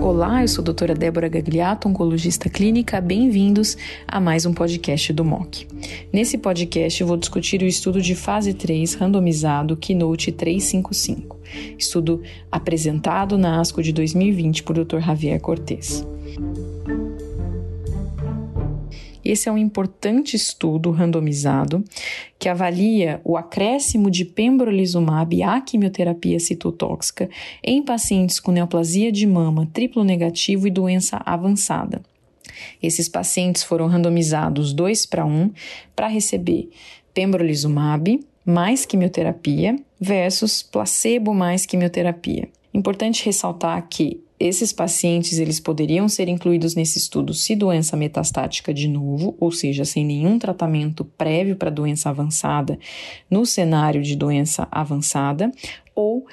Olá, eu sou a doutora Débora Gagliato, oncologista clínica. Bem-vindos a mais um podcast do MOC. Nesse podcast eu vou discutir o estudo de fase 3 randomizado Keynote 355, estudo apresentado na ASCO de 2020 por Dr. Javier Cortes. Esse é um importante estudo randomizado que avalia o acréscimo de pembrolizumab à quimioterapia citotóxica em pacientes com neoplasia de mama triplo negativo e doença avançada. Esses pacientes foram randomizados 2 para 1 para receber pembrolizumab mais quimioterapia versus placebo mais quimioterapia. Importante ressaltar que esses pacientes eles poderiam ser incluídos nesse estudo se doença metastática de novo, ou seja, sem nenhum tratamento prévio para doença avançada, no cenário de doença avançada, ou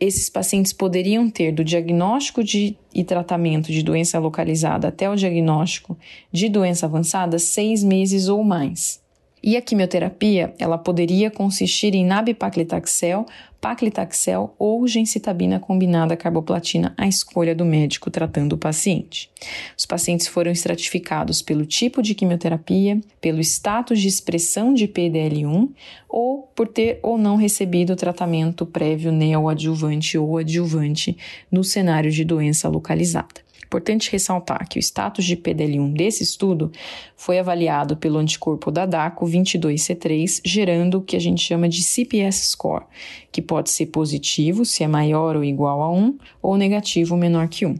esses pacientes poderiam ter do diagnóstico de, e tratamento de doença localizada até o diagnóstico de doença avançada seis meses ou mais. E a quimioterapia, ela poderia consistir em nab-paclitaxel, paclitaxel ou gencitabina combinada carboplatina à escolha do médico tratando o paciente. Os pacientes foram estratificados pelo tipo de quimioterapia, pelo status de expressão de PDL1 ou por ter ou não recebido tratamento prévio neoadjuvante ou adjuvante no cenário de doença localizada. Importante ressaltar que o status de PDL1 desse estudo foi avaliado pelo anticorpo da DACO 22C3, gerando o que a gente chama de CPS score, que pode ser positivo se é maior ou igual a 1 ou negativo menor que 1.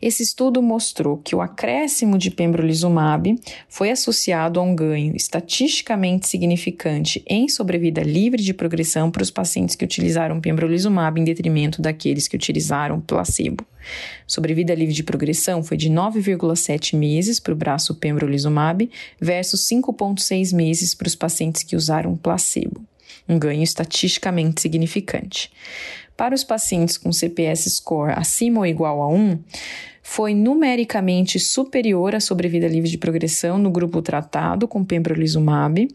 Esse estudo mostrou que o acréscimo de pembrolizumab foi associado a um ganho estatisticamente significante em sobrevida livre de progressão para os pacientes que utilizaram pembrolizumab em detrimento daqueles que utilizaram placebo. Sobrevida livre de progressão foi de 9,7 meses para o braço pembrolizumab versus 5,6 meses para os pacientes que usaram placebo. Um ganho estatisticamente significante. Para os pacientes com CPS score acima ou igual a 1, foi numericamente superior à sobrevida livre de progressão no grupo tratado com pembrolizumab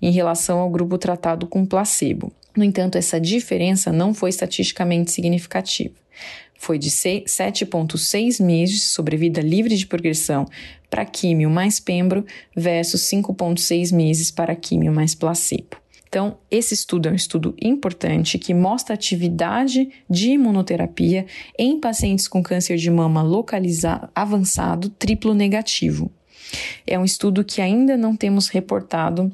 em relação ao grupo tratado com placebo. No entanto, essa diferença não foi estatisticamente significativa foi de 7,6 meses de sobrevida livre de progressão para químio mais pembro versus 5,6 meses para químio mais placebo. Então, esse estudo é um estudo importante que mostra a atividade de imunoterapia em pacientes com câncer de mama localizado avançado triplo negativo. É um estudo que ainda não temos reportado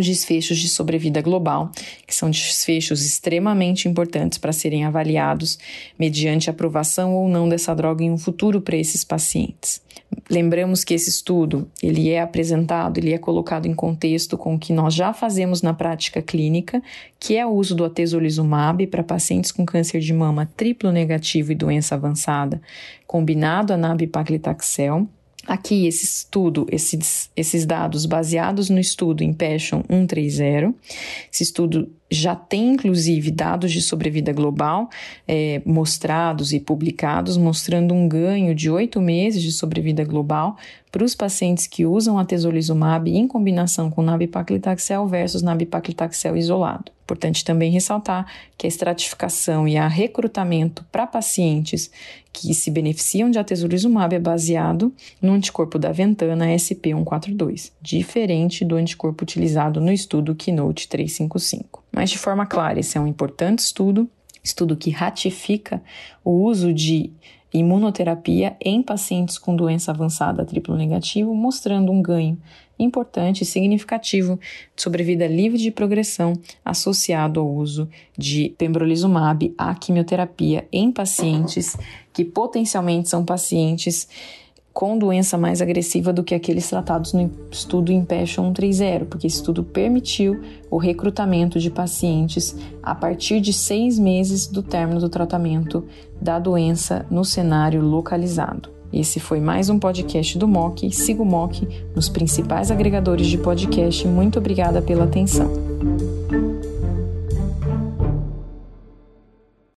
os desfechos de sobrevida global, que são desfechos extremamente importantes para serem avaliados mediante aprovação ou não dessa droga em um futuro para esses pacientes. Lembramos que esse estudo, ele é apresentado, ele é colocado em contexto com o que nós já fazemos na prática clínica, que é o uso do atezolizumab para pacientes com câncer de mama triplo negativo e doença avançada, combinado a nab-paclitaxel, Aqui, esse estudo, esses, esses dados baseados no estudo em Passion 130, esse estudo já tem inclusive dados de sobrevida global é, mostrados e publicados, mostrando um ganho de oito meses de sobrevida global para os pacientes que usam a tesolizumab em combinação com nab-paclitaxel versus nab-paclitaxel isolado. Importante também ressaltar que a estratificação e a recrutamento para pacientes que se beneficiam de atezolizumab é baseado no anticorpo da ventana SP142, diferente do anticorpo utilizado no estudo Keynote 355. Mas de forma clara, esse é um importante estudo, estudo que ratifica o uso de imunoterapia em pacientes com doença avançada triplo negativo, mostrando um ganho importante e significativo de sobrevida livre de progressão associado ao uso de pembrolizumab à quimioterapia em pacientes que potencialmente são pacientes com doença mais agressiva do que aqueles tratados no estudo Impassion 130, porque esse estudo permitiu o recrutamento de pacientes a partir de seis meses do término do tratamento da doença no cenário localizado. Esse foi mais um podcast do MOC. Siga o MOC nos principais agregadores de podcast. Muito obrigada pela atenção.